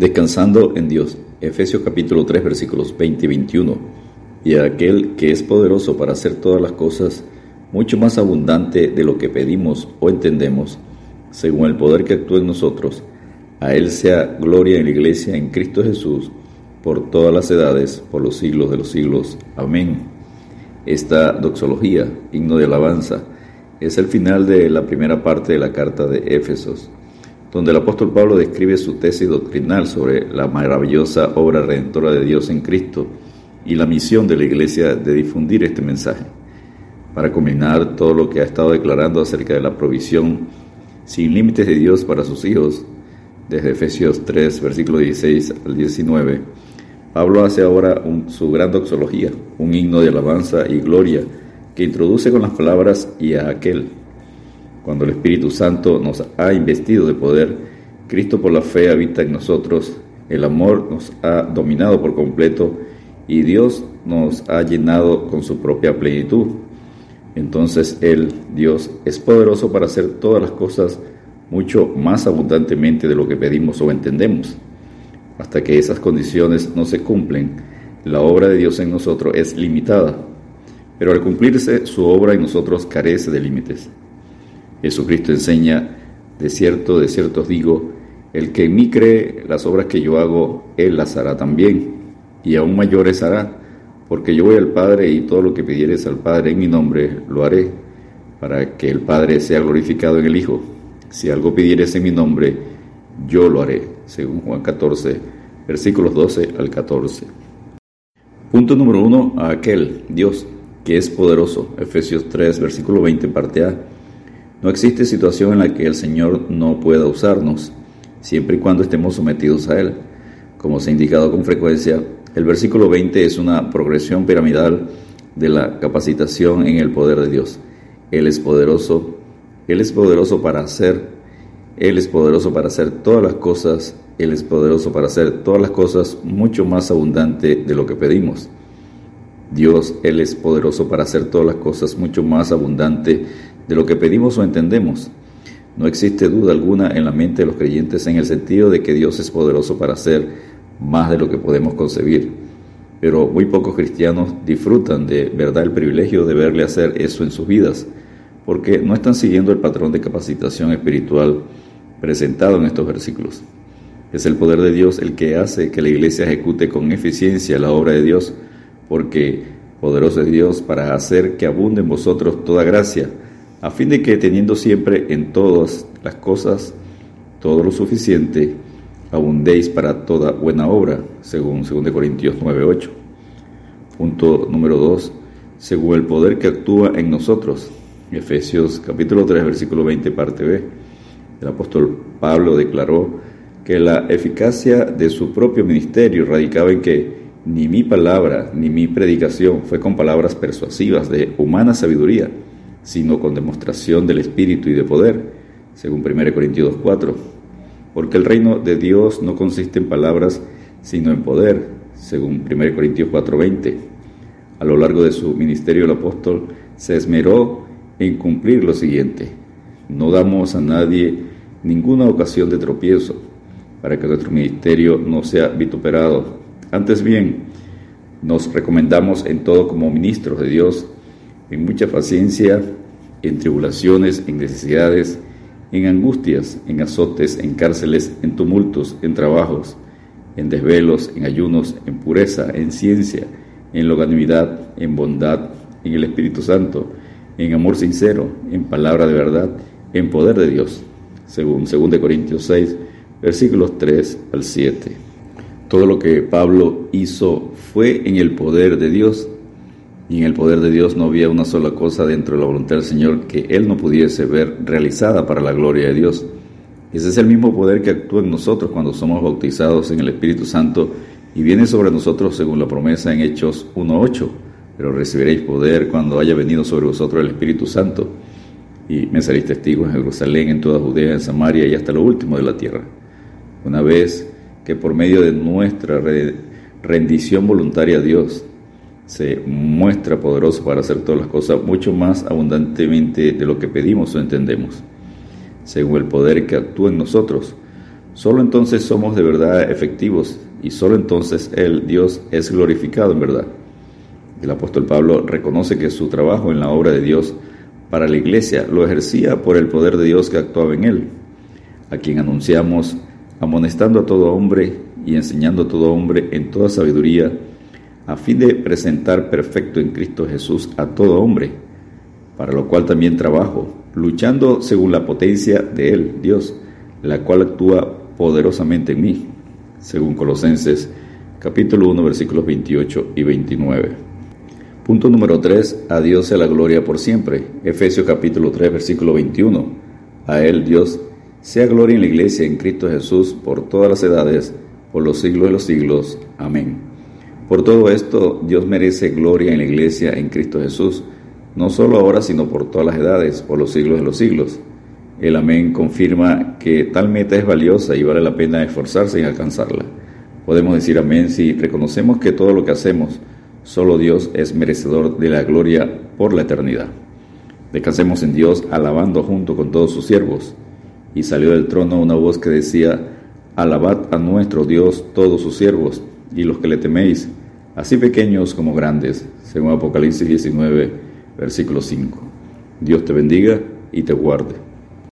Descansando en Dios. Efesios capítulo 3 versículos 20 y 21. Y aquel que es poderoso para hacer todas las cosas mucho más abundante de lo que pedimos o entendemos, según el poder que actúa en nosotros, a Él sea gloria en la iglesia en Cristo Jesús, por todas las edades, por los siglos de los siglos. Amén. Esta doxología, himno de alabanza, es el final de la primera parte de la carta de Éfesos donde el apóstol Pablo describe su tesis doctrinal sobre la maravillosa obra redentora de Dios en Cristo y la misión de la iglesia de difundir este mensaje, para combinar todo lo que ha estado declarando acerca de la provisión sin límites de Dios para sus hijos, desde Efesios 3, versículo 16 al 19. Pablo hace ahora su gran doxología, un himno de alabanza y gloria que introduce con las palabras y a aquel cuando el Espíritu Santo nos ha investido de poder, Cristo por la fe habita en nosotros, el amor nos ha dominado por completo y Dios nos ha llenado con su propia plenitud. Entonces Él, Dios, es poderoso para hacer todas las cosas mucho más abundantemente de lo que pedimos o entendemos. Hasta que esas condiciones no se cumplen, la obra de Dios en nosotros es limitada, pero al cumplirse su obra en nosotros carece de límites. Jesucristo enseña, de cierto, de cierto os digo, el que en mí cree las obras que yo hago, él las hará también, y aún mayores hará, porque yo voy al Padre y todo lo que pidieres al Padre en mi nombre lo haré, para que el Padre sea glorificado en el Hijo. Si algo pidieres en mi nombre, yo lo haré, según Juan 14, versículos 12 al 14. Punto número uno, a aquel, Dios, que es poderoso, Efesios 3, versículo 20, parte A no existe situación en la que el Señor no pueda usarnos, siempre y cuando estemos sometidos a Él. Como se ha indicado con frecuencia, el versículo 20 es una progresión piramidal de la capacitación en el poder de Dios. Él es poderoso, Él es poderoso para hacer, Él es poderoso para hacer todas las cosas, Él es poderoso para hacer todas las cosas mucho más abundante de lo que pedimos. Dios, Él es poderoso para hacer todas las cosas mucho más abundante de lo que pedimos o entendemos. No existe duda alguna en la mente de los creyentes en el sentido de que Dios es poderoso para hacer más de lo que podemos concebir. Pero muy pocos cristianos disfrutan de verdad el privilegio de verle hacer eso en sus vidas, porque no están siguiendo el patrón de capacitación espiritual presentado en estos versículos. Es el poder de Dios el que hace que la iglesia ejecute con eficiencia la obra de Dios, porque poderoso es Dios para hacer que abunde en vosotros toda gracia, a fin de que teniendo siempre en todas las cosas todo lo suficiente, abundéis para toda buena obra, según 2 Corintios 9:8. Punto número 2. Según el poder que actúa en nosotros. Efesios capítulo 3, versículo 20, parte B. El apóstol Pablo declaró que la eficacia de su propio ministerio radicaba en que ni mi palabra ni mi predicación fue con palabras persuasivas de humana sabiduría, sino con demostración del Espíritu y de poder, según 1 Corintios 4. Porque el reino de Dios no consiste en palabras, sino en poder, según 1 Corintios 4:20. A lo largo de su ministerio el apóstol se esmeró en cumplir lo siguiente. No damos a nadie ninguna ocasión de tropiezo para que nuestro ministerio no sea vituperado. Antes bien, nos recomendamos en todo como ministros de Dios en mucha paciencia, en tribulaciones, en necesidades, en angustias, en azotes, en cárceles, en tumultos, en trabajos, en desvelos, en ayunos, en pureza, en ciencia, en longanimidad, en bondad, en el Espíritu Santo, en amor sincero, en palabra de verdad, en poder de Dios, según 2 Corintios 6, versículos 3 al 7. Todo lo que Pablo hizo fue en el poder de Dios y en el poder de Dios no había una sola cosa dentro de la voluntad del Señor que Él no pudiese ver realizada para la gloria de Dios. Ese es el mismo poder que actúa en nosotros cuando somos bautizados en el Espíritu Santo y viene sobre nosotros según la promesa en Hechos 1.8. Pero recibiréis poder cuando haya venido sobre vosotros el Espíritu Santo y me seréis testigos en Jerusalén, en toda Judea, en Samaria y hasta lo último de la tierra. Una vez que por medio de nuestra rendición voluntaria a Dios, se muestra poderoso para hacer todas las cosas mucho más abundantemente de lo que pedimos o entendemos, según el poder que actúa en nosotros. Solo entonces somos de verdad efectivos y solo entonces el Dios, es glorificado en verdad. El apóstol Pablo reconoce que su trabajo en la obra de Dios para la iglesia lo ejercía por el poder de Dios que actuaba en él, a quien anunciamos amonestando a todo hombre y enseñando a todo hombre en toda sabiduría, a fin de presentar perfecto en Cristo Jesús a todo hombre, para lo cual también trabajo, luchando según la potencia de Él, Dios, la cual actúa poderosamente en mí, según Colosenses capítulo 1 versículos 28 y 29. Punto número 3. A Dios sea la gloria por siempre. Efesios capítulo 3 versículo 21. A Él Dios sea gloria en la iglesia en Cristo Jesús por todas las edades, por los siglos de los siglos. Amén. Por todo esto Dios merece gloria en la iglesia en Cristo Jesús, no solo ahora, sino por todas las edades, por los siglos de los siglos. El amén confirma que tal meta es valiosa y vale la pena esforzarse en alcanzarla. Podemos decir amén si reconocemos que todo lo que hacemos, solo Dios es merecedor de la gloria por la eternidad. Descansemos en Dios alabando junto con todos sus siervos. Y salió del trono una voz que decía, Alabad a nuestro Dios todos sus siervos y los que le teméis, así pequeños como grandes, según Apocalipsis 19, versículo 5. Dios te bendiga y te guarde.